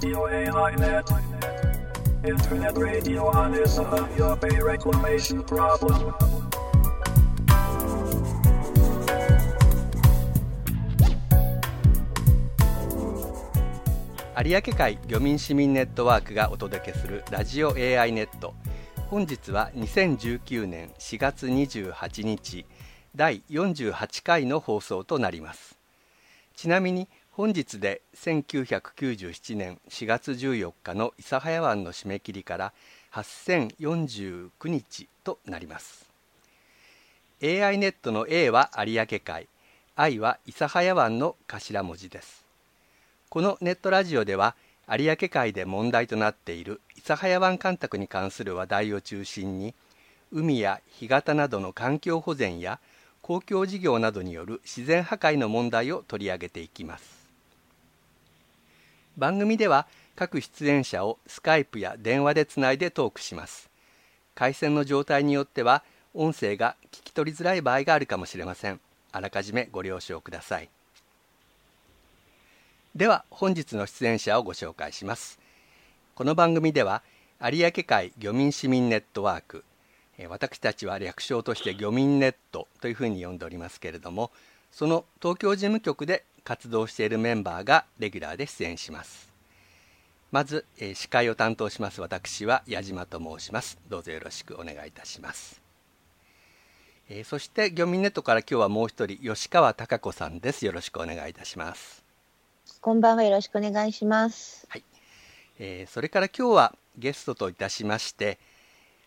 Radio AI Net. Internet radio on is a your pay reclamation problem. 有明海漁民市民ネットワークがお届けするラジオ AI ネット本日は2019年4月28日第48回の放送となりますちなみに本日で1997年4月14日の諫早湾の締め切りから8049日となります。AI ネットの A は有明海 I は諫早湾の頭文字です。このネットラジオでは有明海で問題となっている諫早湾干拓に関する話題を中心に海や干潟などの環境保全や公共事業などによる自然破壊の問題を取り上げていきます。番組では各出演者をスカイプや電話でつないでトークします。回線の状態によっては音声が聞き取りづらい場合があるかもしれません。あらかじめご了承ください。では本日の出演者をご紹介します。この番組では有明海漁民市民ネットワーク私たちは略称として漁民ネットというふうに呼んでおりますけれどもその東京事務局で活動しているメンバーがレギュラーで出演します。まず司会を担当します私は矢島と申します。どうぞよろしくお願いいたします。そして漁民ネットから今日はもう一人吉川貴子さんです。よろしくお願いいたします。こんばんは。よろしくお願いします。はい、えー、それから今日はゲストといたしまして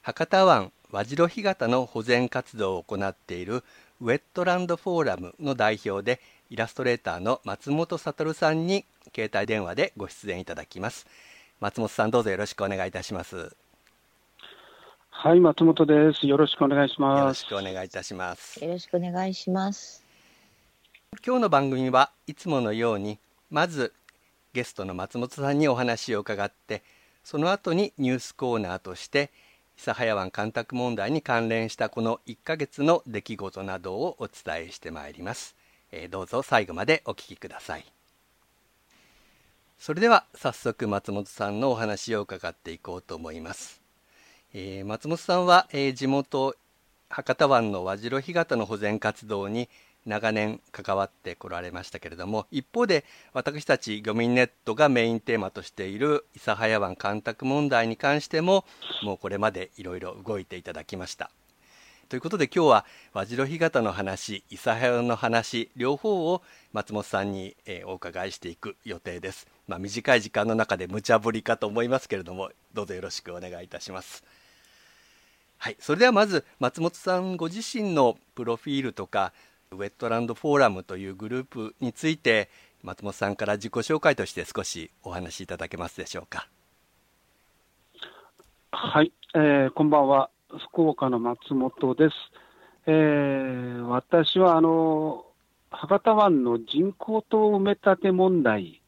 博多湾和白干潟の保全活動を行っているウェットランドフォーラムの代表でイラストレーターの松本悟さんに携帯電話でご出演いただきます。松本さんどうぞよろしくお願いいたします。はい松本です。よろしくお願いします。よろしくお願いいたします。よろしくお願いします。今日の番組はいつものようにまずゲストの松本さんにお話を伺ってその後にニュースコーナーとして諫早湾干拓問題に関連したこの1ヶ月の出来事などをお伝えしてまいります、えー、どうぞ最後までお聞きくださいそれでは早速松本さんのお話を伺っていこうと思います、えー、松本さんは、えー、地元博多湾の和白干潟の保全活動に長年関わってこられましたけれども一方で私たち漁民ネットがメインテーマとしている諫早湾干拓問題に関してももうこれまでいろいろ動いていただきました。ということで今日は和白干潟の話諫早の話両方を松本さんに、えー、お伺いしていく予定です。まあ、短い時間の中で無茶ぶりかと思いますけれどもどうぞよろしくお願いいたします。はい、それではまず松本さんご自身のプロフィールとかウェットランドフォーラムというグループについて松本さんから自己紹介として少しお話しいただけますでしょうか。はい、えー、こんばんは福岡の松本です。えー、私はあの博多湾の人工島埋め立て問題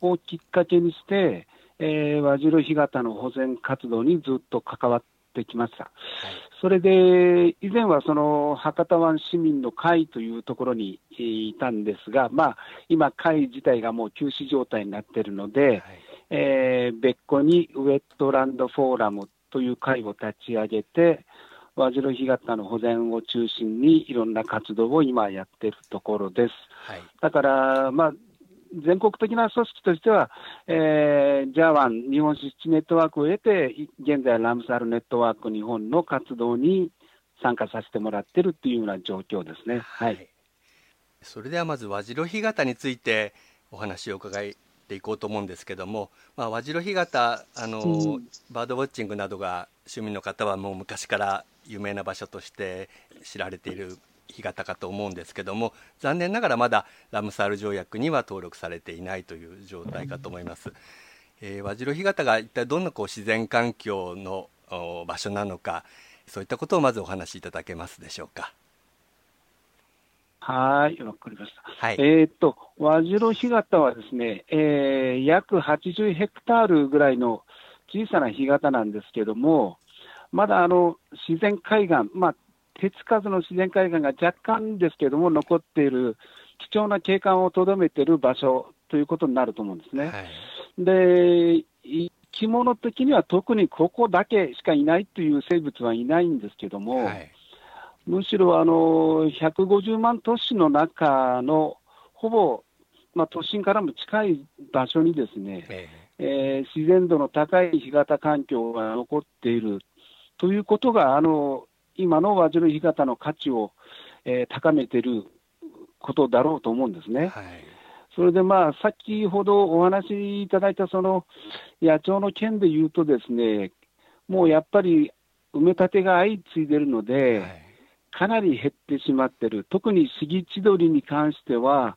をきっかけにして、はいえー、和白干潟の保全活動にずっと関わってきました。はいそれで、以前はその博多湾市民の会というところにいたんですが、まあ、今、会自体がもう休止状態になっているので、はい、えー、別個にウェットランドフォーラムという会を立ち上げて、和白干潟の保全を中心にいろんな活動を今やっているところです。はい、だから、まあ、全国的な組織としては、えー、ジャワン日本湿地ネットワークを得て、現在、ラムサールネットワーク日本の活動に参加させてもらってるっていうような状況ですね。はい、はい、それではまず和白干潟についてお話を伺っていこうと思うんですけども、まあ、和白干潟あの、うん、バードウォッチングなどが趣味の方はもう昔から有名な場所として知られている干潟かと思うんですけども残念ながらまだラムサール条約には登録されていないという状態かと思います。えー、和白干潟が一体どんなこう自然環境の場所なのかそういったことをまずお話しいただけますでしょうか。はい、わかりました。はい、えっ、と、和白干潟はですね、えー、約80ヘクタールぐらいの小さな干潟なんですけども、まだあの自然海岸、まあ、手つかずの自然海岸が若干ですけれども、残っている貴重な景観をとどめている場所ということになると思うんですね。はい、で、生き物的には特にここだけしかいないという生物はいないんですけども、はい、むしろあの150万都市の中のほぼ、まあ、都心からも近い場所にですね、ええ。ー、自然度の高い干潟環境が残っているということが、あの今の和白干潟の価値を、えー、高めていることだろうと思うんですね。はい、それでまあ、先ほどお話しいただいたその野鳥の件でいうとですね、もうやっぱり埋め立てが相次いでるので、はい、かなり減ってしまってる、特にシギチドリに関しては、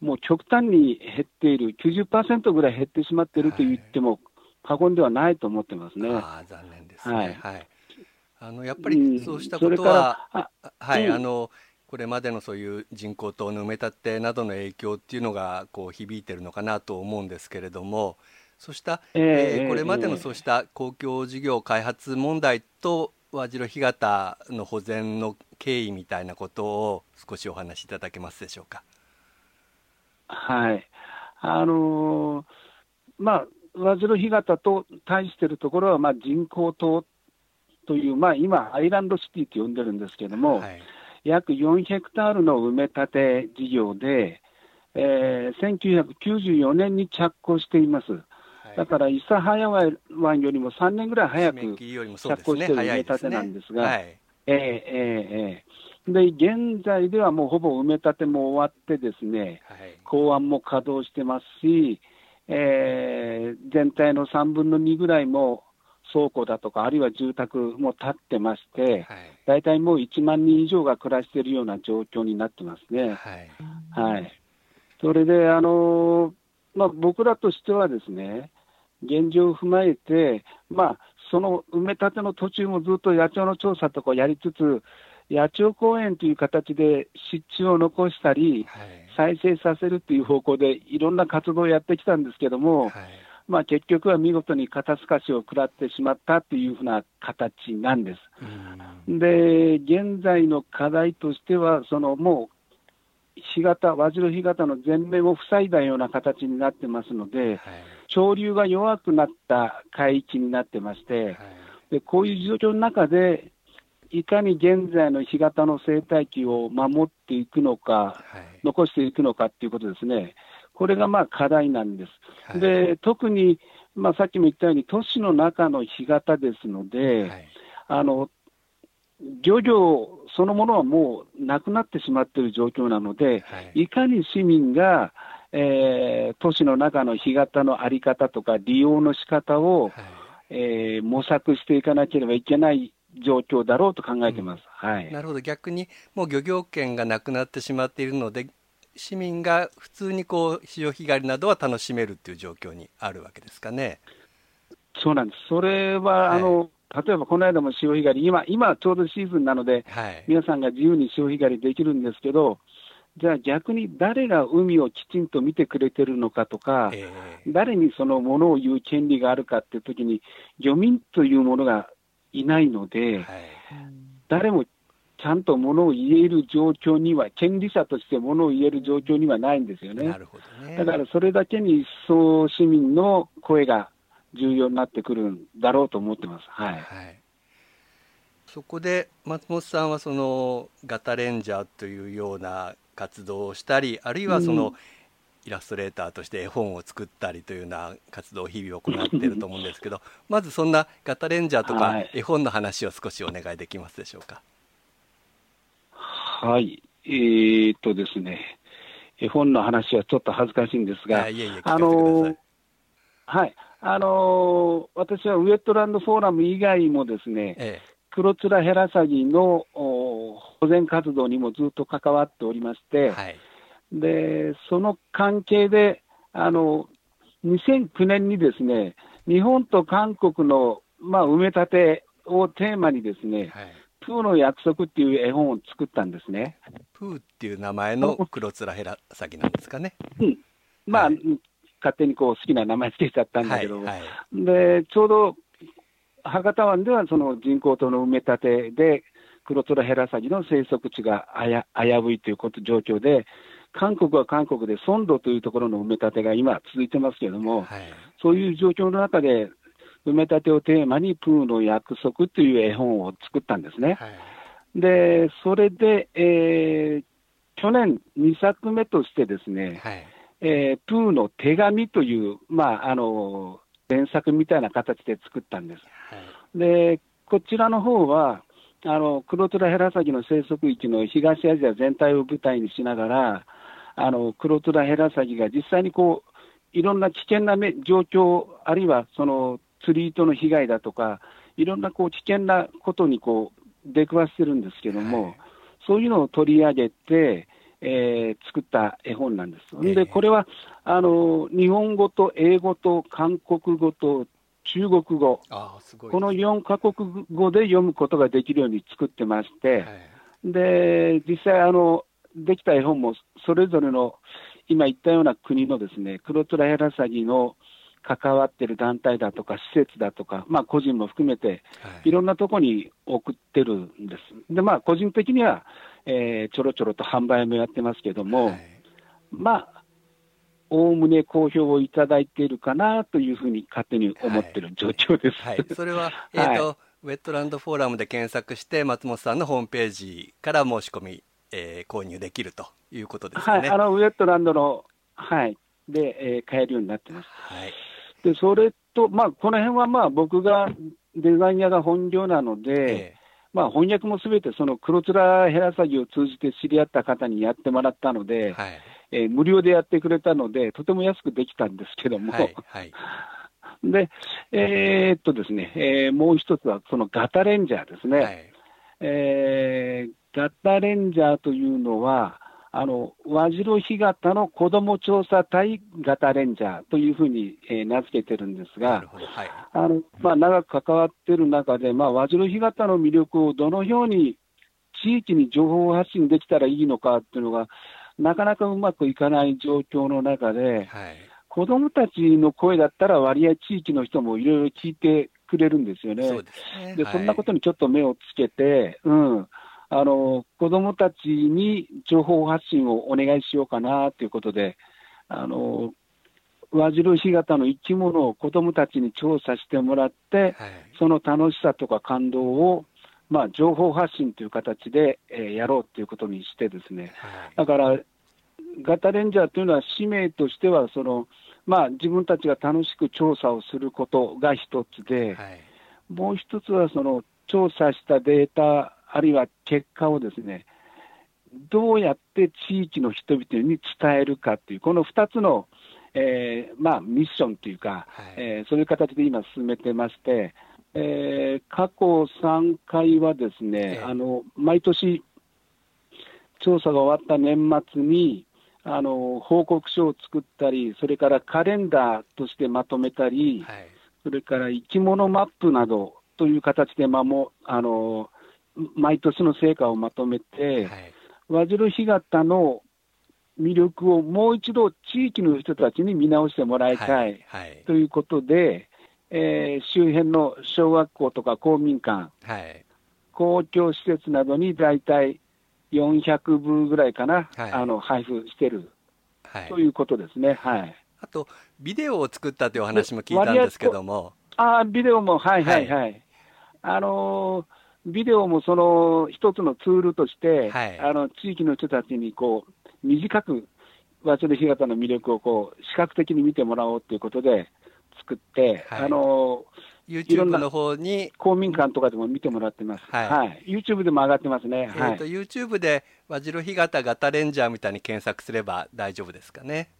もう極端に減っている、90%ぐらい減ってしまっていると言っても過言ではないと思ってますね。あ残念ですね、はい、はい、あのやっぱりそうしたことは、うん、はい、うん、あのこれまでのそういう人工島の埋め立てなどの影響っていうのがこう響いてるのかなと思うんですけれども、そうした、えー、えー、これまでのそうした公共事業開発問題と和白干潟の保全の経緯みたいなことを少しお話しいただけますでしょうか。はい。あのー、まあ、和白干潟と対しているところは、まあ、人工島という、まあ、今、アイランドシティと呼んでるんですけれども、はい、約4ヘクタールの埋め立て事業で、えー、1994年に着工しています。だから、諫早湾よりも3年ぐらい早く着工している埋め立てなんですが、ええええで、現在ではもうほぼ埋め立ても終わってですね、はい、港湾も稼働してますし、えー、全体の3分の2ぐらいも倉庫だとか、あるいは住宅も建ってまして、はい、大体もう1万人以上が暮らしているような状況になってますね。はい、はい、それで、あのまあ、僕らとしてはですね、現状を踏まえて、まあ、その埋め立ての途中もずっと野鳥の調査とかやりつつ、野鳥公園という形で湿地を残したり、再生させるという方向でいろんな活動をやってきたんですけども、はい、まあ、結局は見事に肩透かしを食らってしまったというふうな形なんです。で、現在の課題としては、そのもう干潟、和白干潟の全面を塞いだような形になってますので、はい、潮流が弱くなった海域になってまして、はい、でこういう状況の中で、いかに現在の干潟の生態系を守っていくのか、はい、残していくのかっていうことですね、これがまあ課題なんです。はい、で特に、まあ、さっきも言ったように、都市の中の干潟ですので、はい、あの漁業そのものはもうなくなってしまっている状況なので、い、かに市民が、えー、都市の中の干潟の在り方とか、利用の仕方を、えー、模索していかなければいけない状況だろうと考えてます、うん、はい、なるほど、逆にもう漁業権がなくなってしまっているので、市民が普通にこう潮干狩りなどは楽しめるっていう状況にあるわけですかね。そうなんです、それは、あの、例えばこの間も潮干狩り、今、今ちょうどシーズンなので、はい、皆さんが自由に潮干狩りできるんですけど、じゃあ逆に誰が海をきちんと見てくれてるのかとか、えー、誰にそのものを言う権利があるかっていうときに、漁民というものがいないので、はい、誰もちゃんとものを言える状況には、権利者としてものを言える状況にはないんですよね。なるほどね。だからそれだけに一層市民の声が重要になってくるんだろうと思ってます。はい、はい。そこで松本さんはそのガタレンジャーというような活動をしたりあるいはその、イラストレーターとして絵本を作ったりというような活動を日々行っていると思うんですけど まずそんなガタレンジャーとか絵本の話を少しお願いできますでしょうか？はい、えー、っとですね、絵本の話はちょっと恥ずかしいんですが、いえいえあのはい、あの私はウエットランドフォーラム以外もですね、ええ、クロツラヘラサギの保全活動にもずっと関わっておりまして、はいで、その関係で、あの、2009年にですね、日本と韓国の、まあ、埋め立てをテーマにですね、はい、プーの約束っていう絵本を作ったんですね。プーっていう名前の 黒面ヘラサギなんですかね。うん。まあ、はい、勝手にこう好きな名前つけちゃったんだけど、はいはい、で、ちょうど博多湾ではその人工島の埋め立てで、黒面ヘラサギの生息地が危ういということ状況で、韓国は韓国で、ソンドというところの埋め立てが今、続いてますけれども、はい、そういう状況の中で、埋め立てをテーマに、プーの約束という絵本を作ったんですね。はい、で、それで、えー、去年2作目としてですね、はい、えー、プーの手紙という、まあ、あの、原作みたいな形で作ったんです。はい、で、こちらの方は、あの、クロトラヘラサギの生息域の東アジア全体を舞台にしながら、あの、クロトラヘラサギが実際にこう、いろんな危険な状況、あるいはその釣り糸の被害だとか、いろんなこう危険なことにこう出くわしてるんですけども、はい、そういうのを取り上げて、えー、作った絵本なんです。で、これはあの日本語と英語と韓国語と中国語、この4か国語で読むことができるように作ってまして、はい、で実際あの、できた絵本もそれぞれの今言ったような国のですね、黒トラヘラサギの関わってる団体だとか、施設だとか、まあ、個人も含めて、いろんなところに送ってるんです。で、まあ、個人的には、えー、ちょろちょろと販売もやってますけども、はい、まあ、おおむね好評をいただいているかなというふうに勝手に思ってる状況です。はい、はい、それは、えーとウェットランドフォーラムで検索して、松本さんのホームページから申し込み、えー、購入できるということですね。はい、あのウェットランドの、はい、で、えー、買えるようになってます。はいで、それと、まあ、この辺はまあ僕がデザイン屋が本業なので、ええ、まあ、翻訳もすべてその黒面ヘラサギを通じて知り合った方にやってもらったので、はい、えー、無料でやってくれたので、とても安くできたんですけども、はいはい、で、えー、っとですね、えー、もう一つはそのガタレンジャーですね。はい、えー、ガタレンジャーというのは、あの、和白干潟の子ども調査隊型レンジャーというふうに、えー、名付けてるんですが、はい、あのまあ、長く関わっている中で、まあ、和白干潟の魅力をどのように地域に情報発信できたらいいのかっていうのが、なかなかうまくいかない状況の中で、はい、子どもたちの声だったら割合地域の人もいろいろ聞いてくれるんですよね。そで、ねはい、そんなことにちょっと目をつけて、うん。あの子どもたちに情報発信をお願いしようかなということで、あの和白干潟の生き物を子どもたちに調査してもらって、はい、その楽しさとか感動を、まあ、情報発信という形で、えー、やろうということにしてですね、はい、だから、ガタレンジャーというのは使命としてはその、まあ、自分たちが楽しく調査をすることが一つで、はい、もう一つはその調査したデータあるいは結果をですね、どうやって地域の人々に伝えるかっていう、この2つの、えー、まあ、ミッションというか、はい、えー、そういう形で今進めてまして、えー、過去3回はですね、あの毎年、調査が終わった年末に、あの報告書を作ったり、それからカレンダーとしてまとめたり、はい、それから生き物マップなどという形で、まあ、もあの毎年の成果をまとめて、はい、和白干潟の魅力をもう一度地域の人たちに見直してもらいたい、はい、ということで、えー、周辺の小学校とか公民館、はい、公共施設などに大体400部ぐらいかな、はい、あの配布してる、ということですね。はい。あと、ビデオを作ったというお話も聞いたんですけども。あビデオも、はいはい。はい。あのービデオもその一つのツールとして、はい、あの地域の人たちにこう短く早稲田干潟の魅力をこう視覚的に見てもらおうということで作って、はい、あの YouTube の方に公民館とかでも見てもらってます、はい、はい、YouTube でも上がってますね、えーと、はい、YouTube で和白干潟ガタレンジャーみたいに検索すれば大丈夫ですかね。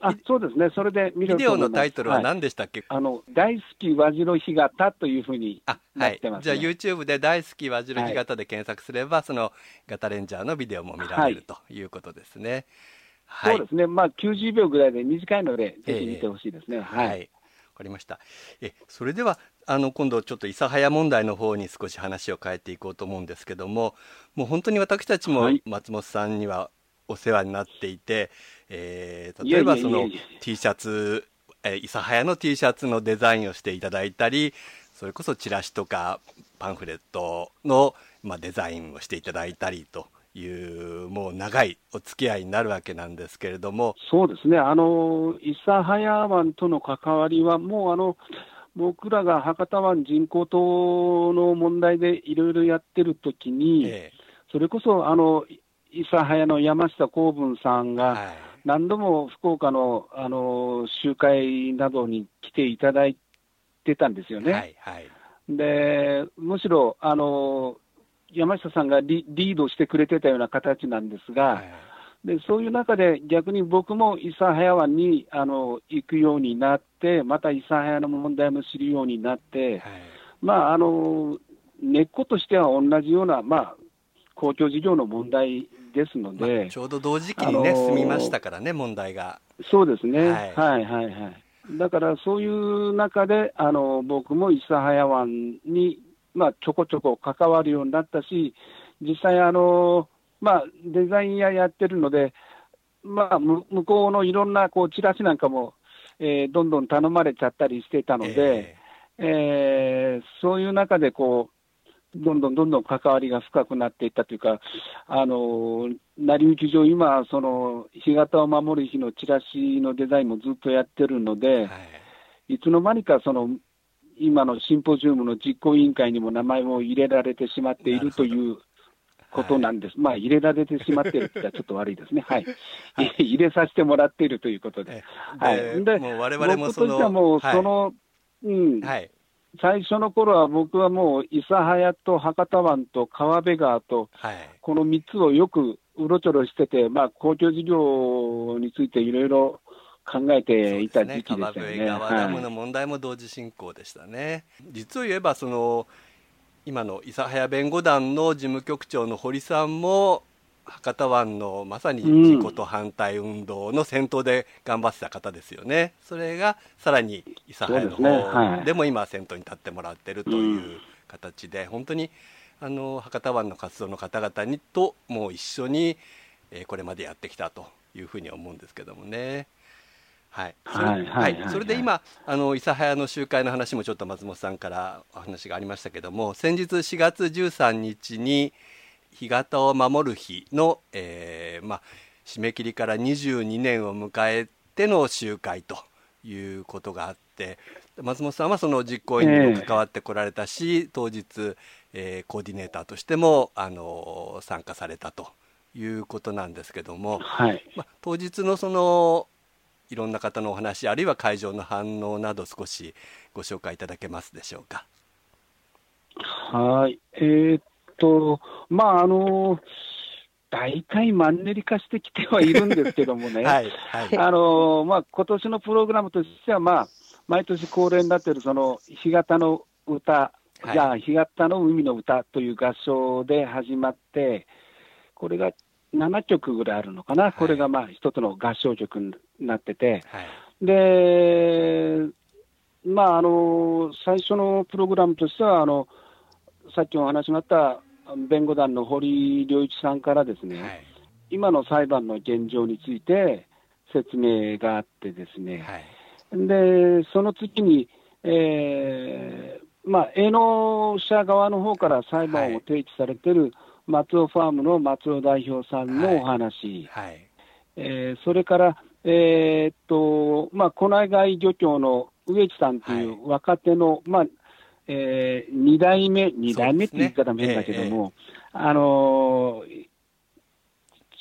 あそうですね、それで見ビデオのタイトルは何でしたっけ、はい、あの大好き和白干潟というふうになってます、ね、じゃあ、YouTube で大好き和白干潟で検索すれば、はい、そのガタレンジャーのビデオも見られる、とい。うことですね。はい、そうですね、まあ、90秒ぐらいで短いので、ぜひ見てほしいですね。えー、はい、はい。わかりました。えそれではあの今度ちょっと諫早問題の方に少し話を変えていこうと思うんですけどももう本当に私たちも松本さんにはお世話になっていて、えー、例えばその T シャツ、えー、諫早の T シャツのデザインをしていただいたり、それこそチラシとかパンフレットの、まあ、デザインをしていただいたりといいうもう長いお付き合いになるわけなんですけれども。そうですね、あの諫早湾との関わりは、もうあの僕らが博多湾人工島の問題でいろいろやってるときに、ええ、それこそあの諫早の山下公文さんが、何度も福岡のあの集会などに来ていただいてたんですよね。はいはい、でむしろあの山下さんがリードしてくれてたような形なんですが、はい。でそういう中で逆に僕も諫早湾にあの行くようになって、また諫早の問題も知るようになって、はい、まあ、あの根っことしては同じような、まあ、公共事業の問題ですので、まあ、ちょうど同時期にね、進みましたからね、問題が。そうですね、はい、はいはいはい。だからそういう中で、あの僕も諫早湾に、まあ、ちょこちょこ関わるようになったし、実際、あのまあ、デザイン屋やってるので、まあ、向こうのいろんなこうチラシなんかも、えー、どんどん頼まれちゃったりしてたので、えー、えー、そういう中でこう、どんどんどんどん関わりが深くなっていったというか、あの成り行き上、今、その干潟を守る日のチラシのデザインもずっとやってるので、はい、いつの間にかその今のシンポジウムの実行委員会にも名前を入れられてしまっているということなんです。はい、まあ、入れられてしまっているって言ったらちょっと悪いですね。はい。はい、入れさせてもらっているということで。はい。で、もう我々もその、僕としてはもう、その、うん。はい。最初の頃は僕はもう、諫早と博多湾と川辺川と、はい、この3つをよくうろちょろしてて、まあ、公共事業についていろいろ考えていた時期でしたね。ね川ダムの問題も同時進行でしたね。はい、実を言えばその今の諫早弁護団の事務局長の堀さんも博多湾のまさに事故と反対運動の先頭で頑張ってた方ですよね、それがさらに諫早の方でも今先頭に立ってもらってるという形で、本当にあの博多湾の活動の方々にともう一緒に、えー、これまでやってきたというふうに思うんですけどもね。はい、はい、それで今あの諫早の集会の話もちょっと松本さんからお話がありましたけども先日4月13日に干潟を守る日の、えーまあ、締め切りから22年を迎えての集会ということがあって松本さんはその実行委員にも関わってこられたし、えー、当日、えー、コーディネーターとしてもあの参加されたということなんですけども、はい、まあ、当日のそのいろんな方のお話あるいは会場の反応など少しご紹介いただけますでしょうか。はい、えー、っと、まあ、あの大体マンネリ化してきてはいるんですけどもね、はいはい、あのまあ今年のプログラムとしては、まあ、毎年恒例になっているその干潟の歌、はい、じゃあ干潟の海の歌という合唱で始まって、これが7曲ぐらいあるのかな、はい、これがまあ一つの合唱曲になってて、はい、で、まあ、あの最初のプログラムとしては、あのさっきお話があった弁護団の堀良一さんからですね、はい、今の裁判の現状について説明があってですね、でその次に、えーまあ、営農者側の方から裁判を提起されてる、松尾ファームの松尾代表さんのお話、はい。はい、えー、それから、えー、っとまあ、小内外漁協の植木さんという若手の、はい、まあえー、2代目、2代目って言い方も変だけども、ねえー、あのー、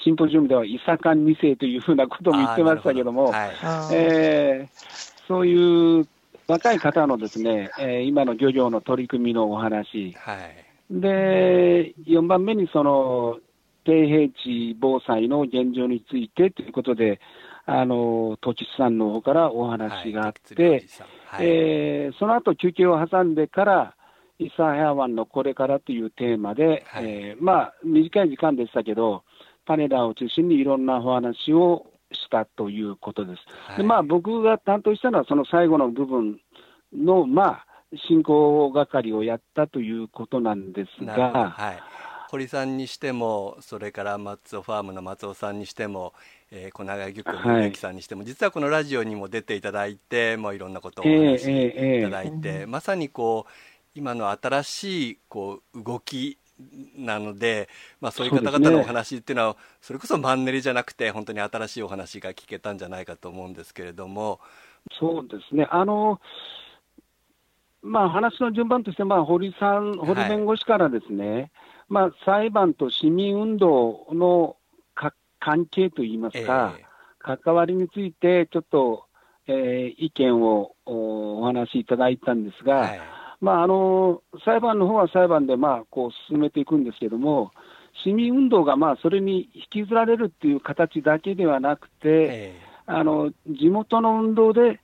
シンポジウムでは、伊坂2世というふうなことも言ってましたけども、ど。はい、えー、そういう若い方のですね、えー、今の漁業の取り組みのお話、はい。で、4番目にその低平地防災の現状についてということで、あの土地さんの方からお話があって、はい、えー、その後休憩を挟んでから、イサヘア湾のこれからというテーマで、はい、えー、まあ、短い時間でしたけど、パネラーを中心にいろんなお話をしたということです。はい、でまあ、僕が担当したのは、その最後の部分の、まあ、進行係をやったということなんですが、はい、堀さんにしても、それから松尾ファームの松尾さんにしても、えー、小長漁協の植木さんにしても、はい、実はこのラジオにも出ていただいて、もういろんなことをお話しいただいて、えーえー、まさにこう今の新しいこう動きなので、まあ、そういう方々のお話っていうのはそれこそマンネリじゃなくて本当に新しいお話が聞けたんじゃないかと思うんですけれども。そうですね。あのまあ、話の順番として、まあ、堀さん、堀弁護士からですね、はい、まあ、裁判と市民運動の関係といいますか、えー、関わりについて、ちょっと、えー、意見をお話しいただいたんですが、はい、まあ、あの裁判の方は裁判で、まあ、こう進めていくんですけれども、市民運動がまあそれに引きずられるっていう形だけではなくて、えー、あの地元の運動で、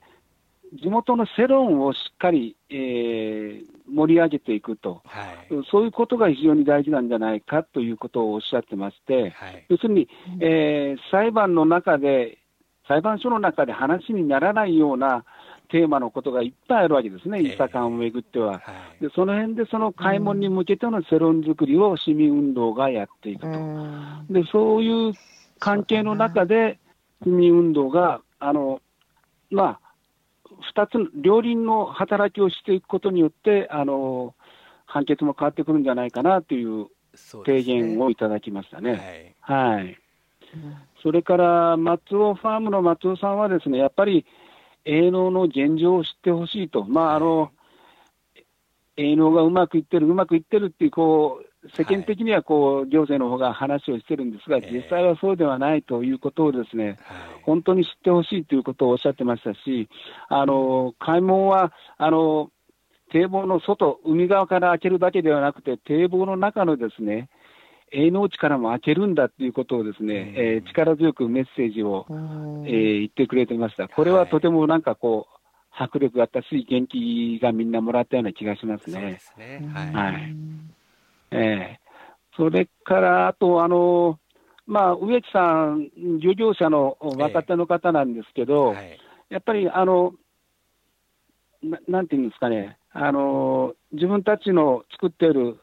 地元の世論をしっかり、えー、盛り上げていくと、はい、そういうことが非常に大事なんじゃないかということをおっしゃってまして、はい、要するに、えー、裁判の中で、裁判所の中で話にならないようなテーマのことがいっぱいあるわけですね、一茶間をめぐっては、はい、で。その辺でその開門に向けての世論作りを市民運動がやっていくと。でそういう関係の中で、市民運動が、あのまあ、2つ、両輪の働きをしていくことによって、あの判決も変わってくるんじゃないかなという提言をいただきましたね。はい、はい、それから松尾ファームの松尾さんはですね、やっぱり営農の現状を知ってほしいと、まああの、営農がうまくいってる、うまくいってるっていう、こう世間的にはこう行政の方が話をしてるんですが、実際はそうではないということをですね、本当に知ってほしいということをおっしゃってましたし、あの開門はあの堤防の外、海側から開けるだけではなくて、堤防の中のですね、営農地からも開けるんだということをですね、えー、力強くメッセージを、えー、言ってくれてました。これはとてもなんかこう、迫力があったし、元気がみんなもらったような気がしますね。そうですね。はい。はいえー、それから、あと、あのまあ、植木さん、漁業者の若手の方なんですけど、えーはい、やっぱり、あのななんていうんですかね、あの自分たちの作っている、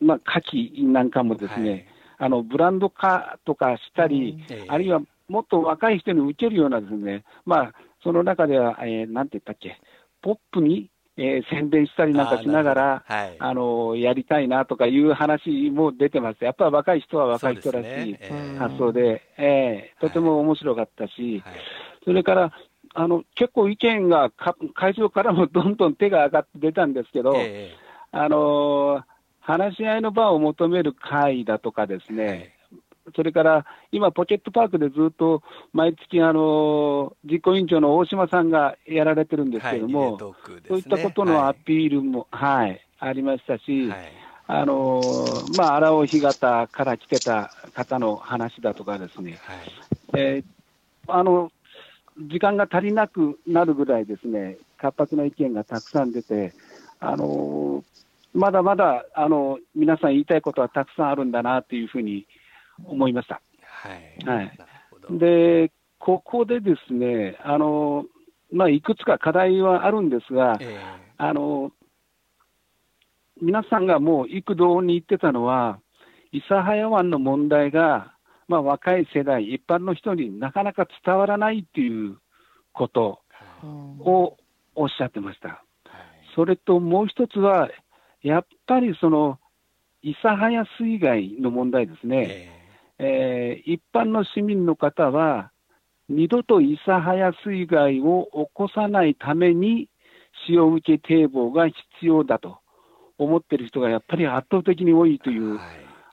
まあ、牡蠣なんかもですね、はい、あのブランド化とかしたり、えー、あるいはもっと若い人に受けるようなですね、まあ、その中では、えー、なんて言ったっけ、ポップにえー、宣伝したりなんかしながら、あはい、あのやりたいなとかいう話も出てます、やっぱり若い人は若い人らしい発想で、でえー、とても面白かったし、はい、それからあの結構意見がか、会場からもどんどん手が上がって出たんですけど、えー、あの話し合いの場を求める会だとかですね、はいそれから今、ポケットパークでずっと毎月、あの実行委員長の大島さんがやられてるんですけれども、はいね、そういったことのアピールも、はい、はい、ありましたし、はい、あのまあ、荒尾干潟から来てた方の話だとかですね、はい。えー、あの時間が足りなくなるぐらいですね、活発な意見がたくさん出て、あのまだまだあの皆さん言いたいことはたくさんあるんだなというふうに思いました。はい、はい、でここでですねあの、まあ、いくつか課題はあるんですが、えー、あの皆さんがもう幾度に言ってたのは、諫早湾の問題が、まあ、若い世代、一般の人になかなか伝わらないっていうことをおっしゃってました。それともう一つは、やっぱりその諫早水害の問題ですね。えーえー、一般の市民の方は、二度と諫早水害を起こさないために、潮受け堤防が必要だと思っている人がやっぱり圧倒的に多いという、はい、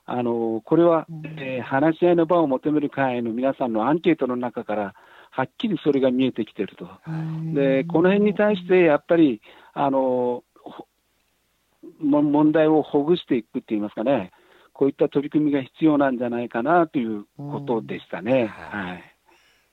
あのこれは、えー、話し合いの場を求める会の皆さんのアンケートの中から、はっきりそれが見えてきていると、でこの辺に対してやっぱりあの問題をほぐしていくって言いますかね、こういった取り組みが必要なんじゃないかなということでしたね。はい、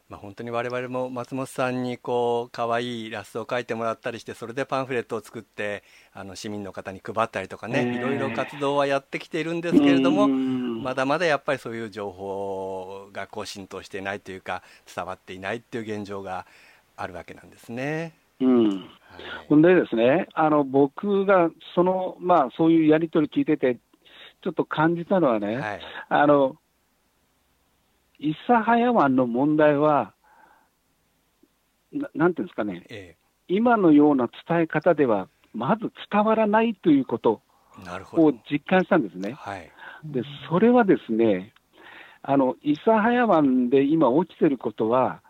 まあ、本当に我々も松本さんにこう可愛いイラストを描いてもらったりしてそれでパンフレットを作ってあの市民の方に配ったりとかね、いろいろ活動はやってきているんですけれどもまだまだやっぱりそういう情報がこう浸透していないというか伝わっていないっていう現状があるわけなんですね。うん。ほんでですね、あの僕がその、まあ、そういうやり取り聞いてて、ちょっと感じたのはね、はい、あの、諫早湾の問題は、ななんていうんですかね、ええ、今のような伝え方では、まず伝わらないということを実感したんですね。はい、でそれはですね、あの諫早湾で今起きてることは、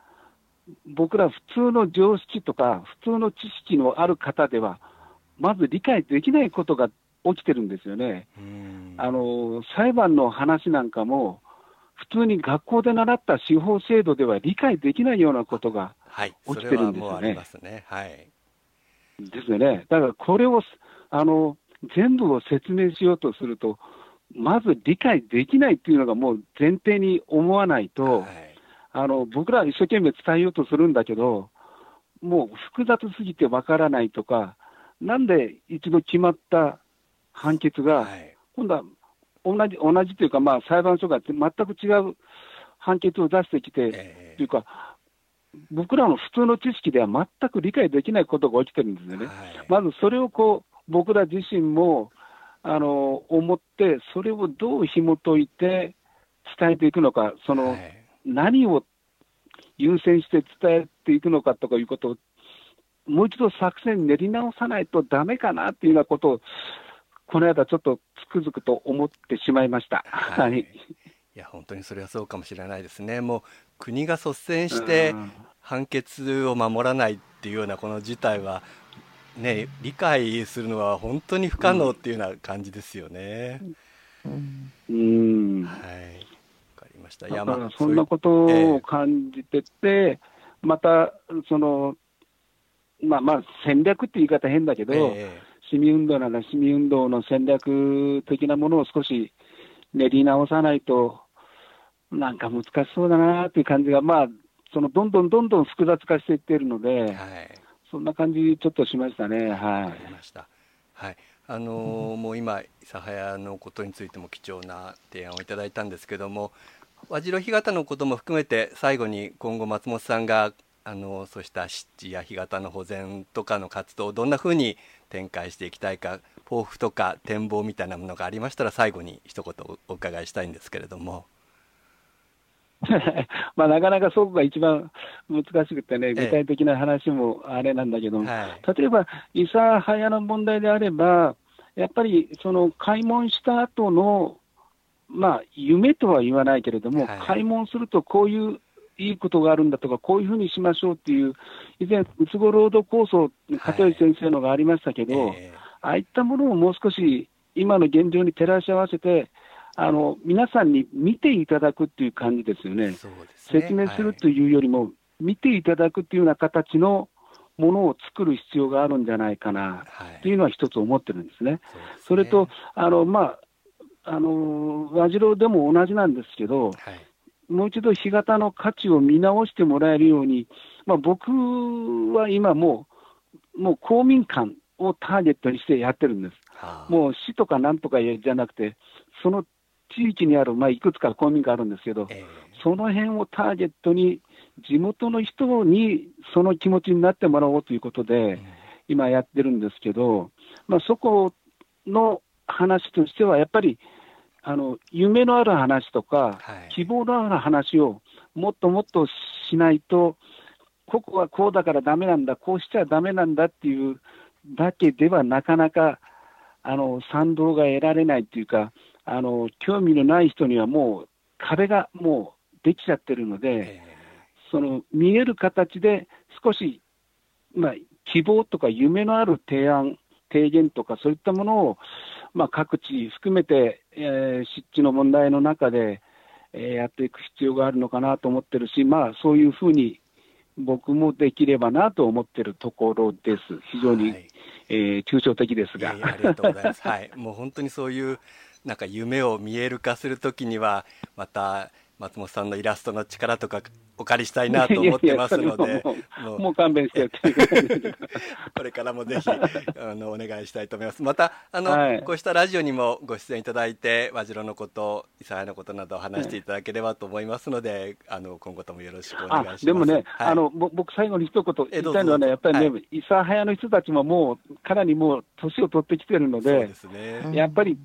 僕ら普通の常識とか、普通の知識のある方では、まず理解できないことが起きてるんですよね。あの裁判の話なんかも、普通に学校で習った司法制度では理解できないようなことが起きてるんですよね。はい、ですよね。だからこれをあの全部を説明しようとすると、まず理解できないっていうのがもう前提に思わないと、はい、あの僕らは一生懸命伝えようとするんだけど、もう複雑すぎてわからないとか、なんで一度決まった判決が、はい、今度は同じ同じというか、まあ、裁判所が全く違う判決を出してきて、えー、というか、僕らの普通の知識では全く理解できないことが起きてるんですよね。はい、まずそれをこう僕ら自身もあの思って、それをどう紐解いて伝えていくのか、その、はい、何を優先して伝えていくのかとかいうことを、もう一度作戦練り直さないとだめかなっていうようなことを、この間、ちょっとつくづくと思ってしまいました。はい、いや本当にそれはそうかもしれないですね。もう国が率先して判決を守らないっていうようなこの事態はね、理解するのは本当に不可能っていうような感じですよね。うん、はい。わかりました。いや、まあ、そんなことを感じてて、えー、また、その、まあまあ、戦略って言い方変だけど、えー、市民運動なら市民運動の戦略的なものを少し練り直さないと、なんか難しそうだなっていう感じが、まあ、そのどんどんどんどん複雑化していっているので、はいそんな感じ、ちょっとしましたね。はい。ました。はい。あのーうん、もう今、諫早のことについても貴重な提案をいただいたんですけども、和白干潟のことも含めて、最後に今後、松本さんが、あのそうした湿地や干潟の保全とかの活動をどんなふうに展開していきたいか、抱負とか展望みたいなものがありましたら、最後に一言お伺いしたいんですけれども。まあなかなかそこが一番難しくてね、具体的な話もあれなんだけども、はい、例えば、諫早の問題であれば、やっぱりその開門した後の、まあ、夢とは言わないけれども、はい、開門するとこういういいことがあるんだとか、こういうふうにしましょうっていう、以前、うつご労働構想、片吉先生のがありましたけど、はいえ。ー、ああいったものをもう少し今の現状に照らし合わせて、あの皆さんに見ていただくっていう感じですよね、ね。説明するというよりも、はい、見ていただくっていうような形のものを作る必要があるんじゃないかなっていうのは一つ思ってるんですね。そ、ね、れと、あのまあ、あの和次郎でも同じなんですけど、はい、もう一度干潟の価値を見直してもらえるように、まあ、僕は今もう、もう公民館をターゲットにしてやってるんです。はあ、もう市とかなんとかじゃなくて、その地域にある、まあ、いくつか公民館あるんですけど、えー、その辺をターゲットに、地元の人にその気持ちになってもらおうということで、今やってるんですけど、まあ、そこの話としては、やっぱりあの夢のある話とか、はい、希望のある話をもっともっとしないと、ここはこうだからだめなんだ、こうしちゃだめなんだっていうだけではなかなかあの賛同が得られないっていうか、あの興味のない人にはもう壁がもうできちゃってるので、その見える形で少し、まあ、希望とか夢のある提案、提言とかそういったものを、まあ、各地含めて、えー、湿地の問題の中で、えー、やっていく必要があるのかなと思ってるし、まあ、そういうふうに僕もできればなと思ってるところです。非常に、はい、えー、抽象的ですが。ありがとうございます。はい。もう本当にそういうなんか夢を見える化するときにはまた松本さんのイラストの力とかお借りしたいなと思ってますので、もう勘弁してこれからもぜひあのお願いしたいと思います。またあの、はい、こうしたラジオにもご出演いただいて、和白のこと、諫早のことなどを話していただければと思いますので、はい、あの今後ともよろしくお願いします。でもね、はい、あの僕最後に一言言いたいのはね、やっぱりね、諫早の人たちももうかなりもう年を取ってきてるので、でね、やっぱり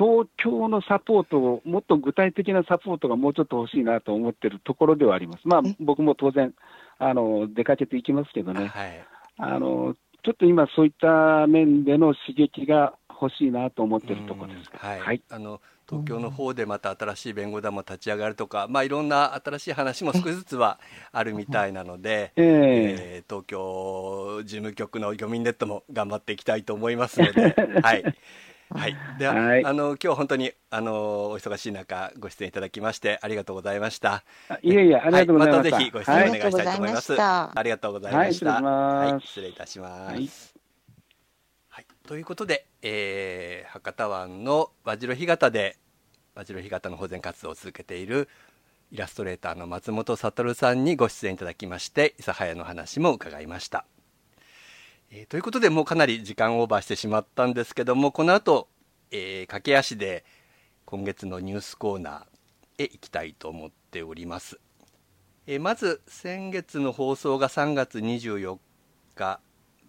東京のサポートを、もっと具体的なサポートがもうちょっと欲しいなと思ってるところではあります。まあ、僕も当然、あの出かけていきますけどね、はい、あのちょっと今、そういった面での刺激がほしいなと思ってるところです。はい、はい、あの東京の方でまた新しい弁護団も立ち上がるとか、まあ、いろんな新しい話も少しずつはあるみたいなので、えー、えー、東京事務局の漁民ネットも頑張っていきたいと思いますので、はい、はい、では、はい、あの今日本当にあのお忙しい中ご出演いただきましてありがとうございました。いえいえありがとうございました。はい、またぜひご出演お願いしたいと思います。ありがとうございました。はい、失礼いたします。はい、ということで、えー、博多湾の和白干潟で和白干潟の保全活動を続けているイラストレーターの松本悟さんにご出演いただきまして諫早の話も伺いました。えー、ということでもうかなり時間オーバーしてしまったんですけどもこの後、えー、駆け足で今月のニュースコーナーへ行きたいと思っております、えー、まず先月の放送が3月24日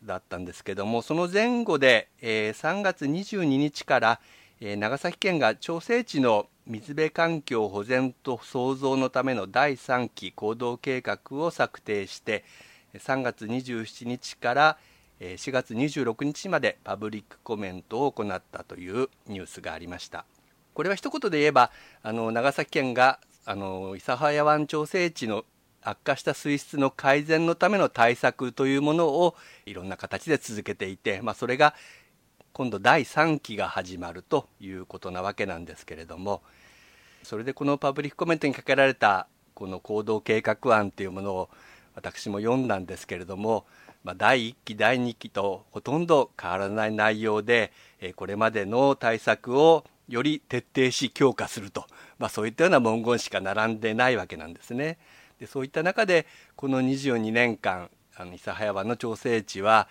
だったんですけどもその前後で、えー、3月22日から、えー、長崎県が調整地の水辺環境保全と創造のための第3期行動計画を策定して3月27日から4月26日までパブリックコメントを行ったというニュースがありました。これは一言で言えばあの長崎県があの諫早湾調整地の悪化した水質の改善のための対策というものをいろんな形で続けていて、まあ、それが今度第3期が始まるということなわけなんですけれどもそれでこのパブリックコメントにかけられたこの行動計画案というものを私も読んだんですけれどもまあ、第1期第2期とほとんど変わらない内容で、えこれまでの対策をより徹底し強化すると、まあ、そういったような文言しか並んでないわけなんですね。でそういった中でこの22年間あの諫早湾の調整地は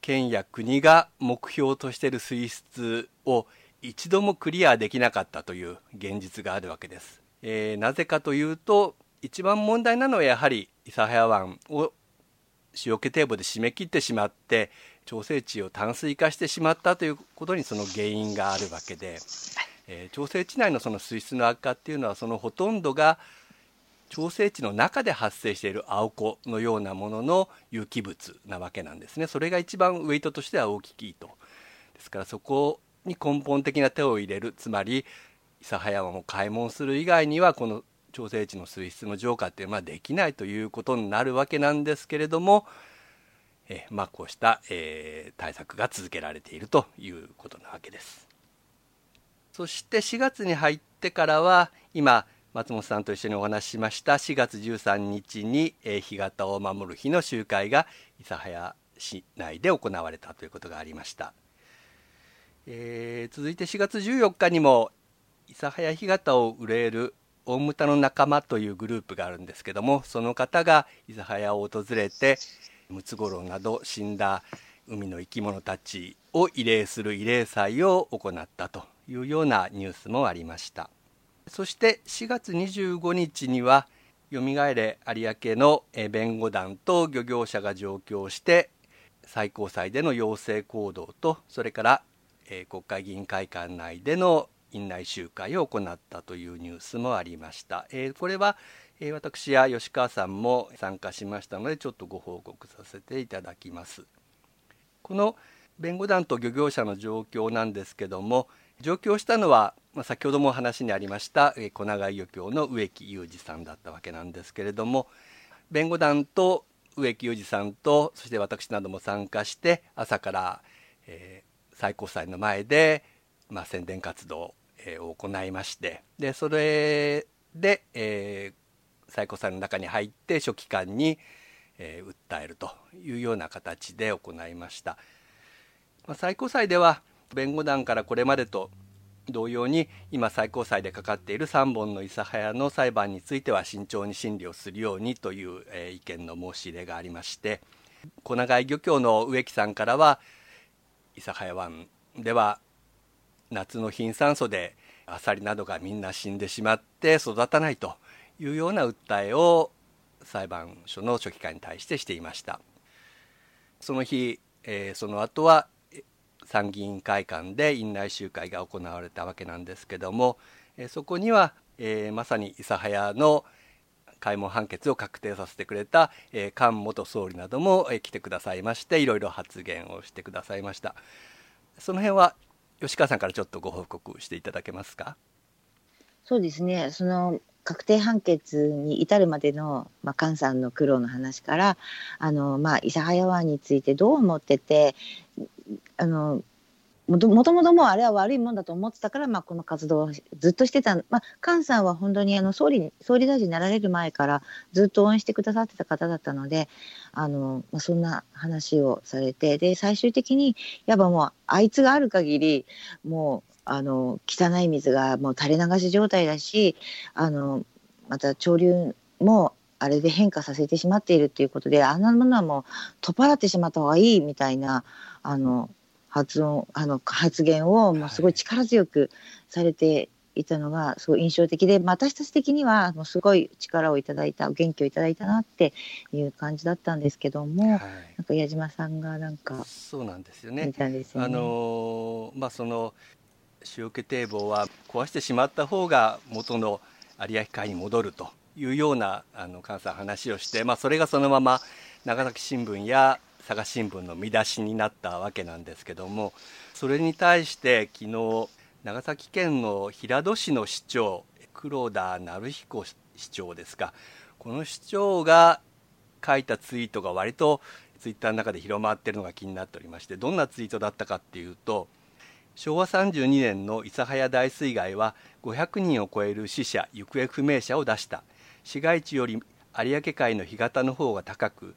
県や国が目標としている水質を一度もクリアできなかったという現実があるわけです。えー、なぜかというと一番問題なのはやはり諫早湾を塩気堤防で締め切ってしまって調整池を淡水化してしまったということにその原因があるわけで、えー、調整池内のその水質の悪化っていうのはそのほとんどが調整池の中で発生している青子のようなものの有機物なわけなんですね。それが一番ウェイトとしては大きいと。ですからそこに根本的な手を入れるつまり諫早湾を開門する以外にはこの調整値の水質の浄化っていうのはできないということになるわけなんですけれども、えまあ、こうした、えー、対策が続けられているということなわけです。そして4月に入ってからは今松本さんと一緒にお話ししました4月13日に、え、干潟を守る日の集会が諫早市内で行われたということがありました。えー、続いて4月14日にも諫早干潟を憂える大牟田の仲間というグループがあるんですけどもその方が諫早を訪れてムツゴロウなど死んだ海の生き物たちを慰霊する慰霊祭を行ったというようなニュースもありました。そして4月25日にはよみがえれ有明の弁護団と漁業者が上京して最高裁での要請行動とそれから国会議員会館内での院内集会を行ったというニュースもありました。えー、これは、えー、私や吉川さんも参加しましたのでちょっとご報告させていただきます。この弁護団と漁業者の状況なんですけども上京したのは、まあ、先ほども話にありましたえ小長井漁協の植木裕二さんだったわけなんですけれども弁護団と植木裕二さんとそして私なども参加して朝から、えー、最高裁の前で、まあ、宣伝活動えー、行いましてでそれで、えー、最高裁の中に入って書記官に、えー、訴えるというような形で行いました、まあ、最高裁では弁護団からこれまでと同様に今最高裁でかかっている3本の諫早の裁判については慎重に審理をするようにという、えー、意見の申し入れがありまして小長井漁協の植木さんからは諫早湾では夏の貧酸素でアサリなどがみんな死んでしまって育たないというような訴えを裁判所の書記官に対してしていました。その日、えー、その後は参議院会館で院内集会が行われたわけなんですけども、えー、そこには、えー、まさに諫早の開門判決を確定させてくれた、えー、菅元総理なども、えー、来てくださいましていろいろ発言をしてくださいました。その辺は吉川さんからちょっとご報告していただけますか？そうですね。その確定判決に至るまでの、まあ、菅さんの苦労の話からあの、まあ、諫早湾についてどう思っててあのもともともあれは悪いもんだと思ってたから、まあ、この活動をずっとしてた、まあ、菅さんは本当にあの総理総理大臣になられる前からずっと応援してくださってた方だったのであの、まあ、そんな話をされてで最終的にやっぱもうあいつがある限りもうあの汚い水がもう垂れ流し状態だしあのまた潮流もあれで変化させてしまっているっていうことであんなものはもう取っ払ってしまった方がいいみたいなあの発音あの発言をもうすごい力強くされていたのがすごい印象的で、私たち的にはもうすごい力をいただいた元気をいただいたなっていう感じだったんですけども、はい、なんか矢島さんがなんかそうなんですよね。ね。あのまあその塩気堤防は壊してしまった方が元の有明海に戻るというようなあの関西話をして、まあ、それがそのまま長崎新聞や佐賀新聞の見出しになったわけなんですけどもそれに対して昨日長崎県の平戸市の市長黒田成彦市長ですかこの市長が書いたツイートが割とツイッターの中で広まっているのが気になっておりましてどんなツイートだったかっていうと昭和32年の諫早大水害は500人を超える死者行方不明者を出した。市街地より有明海の干潟の方が高く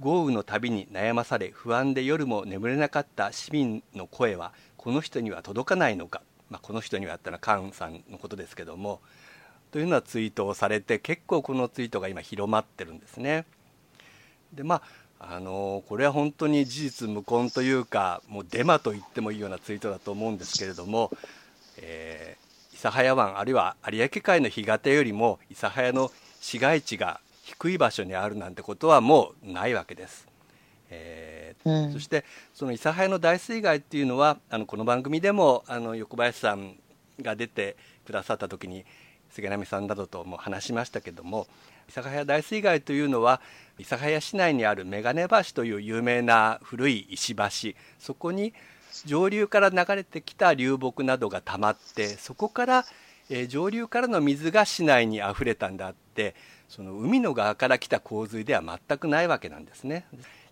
豪雨のたびに悩まされ不安で夜も眠れなかった市民の声はこの人には届かないのか、まあ、この人にはあったら菅さんのことですけどもというようなツイートをされて結構このツイートが今広まってるんですね。でまああのこれは本当に事実無根というかもうデマと言ってもいいようなツイートだと思うんですけれども、えー、諫早湾あるいは有明海の干潟よりも諫早の市街地が低い場所にあるなんてことはもうないわけです。えー、うん、そしてその諫早の大水害っていうのはあのこの番組でもあの横林さんが出てくださった時に菅波さんなどとも話しましたけども諫早大水害というのは諫早市内にある眼鏡橋という有名な古い石橋。そこに上流から流れてきた流木などがたまってそこから、えー、上流からの水が市内にあふれたんであってその海の側から来た洪水では全くないわけなんですね。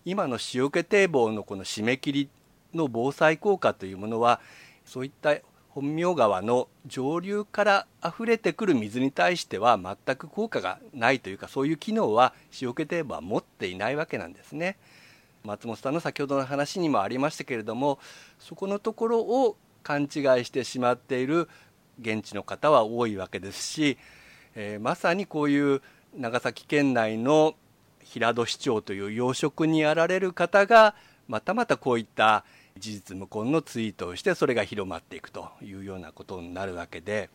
今の塩気堤防のこの締め切りの防災効果というものはそういった本名川の上流から溢れてくる水に対しては全く効果がないというかそういう機能は塩気堤防は持っていないわけなんですね。松本さんの先ほどの話にもありましたけれどもそこのところを勘違いしてしまっている現地の方は多いわけですし、えー、まさにこういう長崎県内の平戸市長という要職にあられる方がまたまたこういった事実無根のツイートをしてそれが広まっていくというようなことになるわけで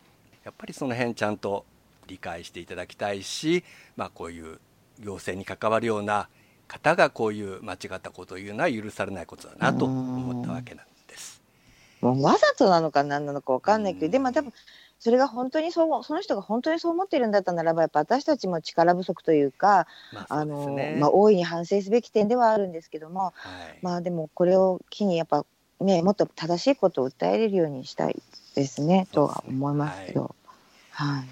やっぱりその辺ちゃんと理解していただきたいし、まあ、こういう行政に関わるような方がこういう間違ったことを言うのは許されないことだなと思ったわけなんです。もうわざとなのか何なのか分かんないけど、でも多分それが本当にそうその人が本当にそう思ってるんだったならばやっぱ私たちも力不足というか、まあ、のまあ、大いに反省すべき点ではあるんですけども、はい、まあでもこれを機にやっぱねもっと正しいことを訴えれるようにしたいですねとは思いますけど。はい、はい。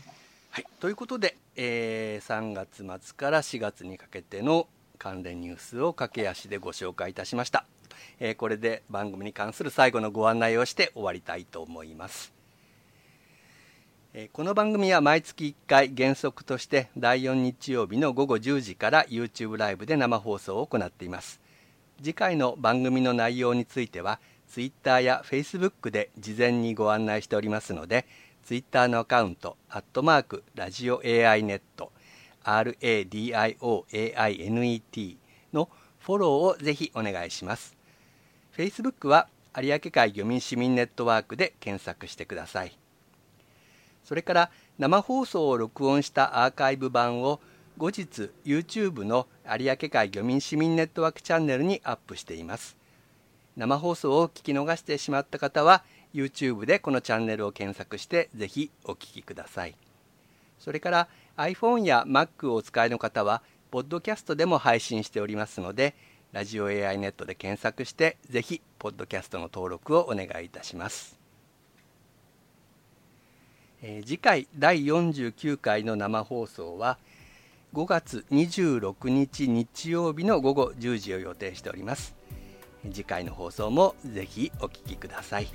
はい、ということで、えー、3月末から4月にかけての関連ニュースを駆け足でご紹介いたしました、えー、これで番組に関する最後のご案内をして終わりたいと思いますこの番組は毎月1回原則として第4日曜日の午後10時から YouTube ライブで生放送を行っています。次回の番組の内容については Twitter や Facebook で事前にご案内しておりますので Twitter のアカウントアットマークラジオ AI ネット RADIOAINET のフォローをぜひお願いします。Facebook は有明海漁民市民ネットワークで検索してください。それから生放送を録音したアーカイブ版を後日 YouTube の有明海漁民市民ネットワークチャンネルにアップしています。生放送を聞き逃してしまった方は YouTube でこのチャンネルを検索してぜひお聞きください。それから iPhone や Mac をお使いの方はポッドキャストでも配信しておりますのでラジオ AI ネットで検索してぜひポッドキャストの登録をお願いいたします。えー、次回第49回の生放送は5月26日日曜日の午後10時を予定しております。次回の放送もぜひお聞きください、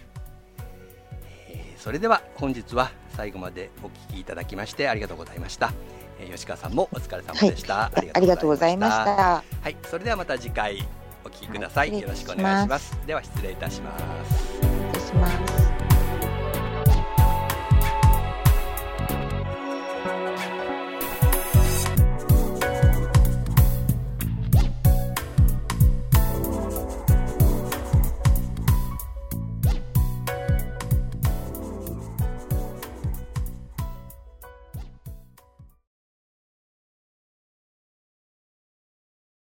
えー、それでは本日は最後までお聞きいただきましてありがとうございました、えー、吉川さんもお疲れ様でした、はい、ありがとうございました。はい。それではまた次回お聞きください、はい、よろしくお願いします。では失礼いたします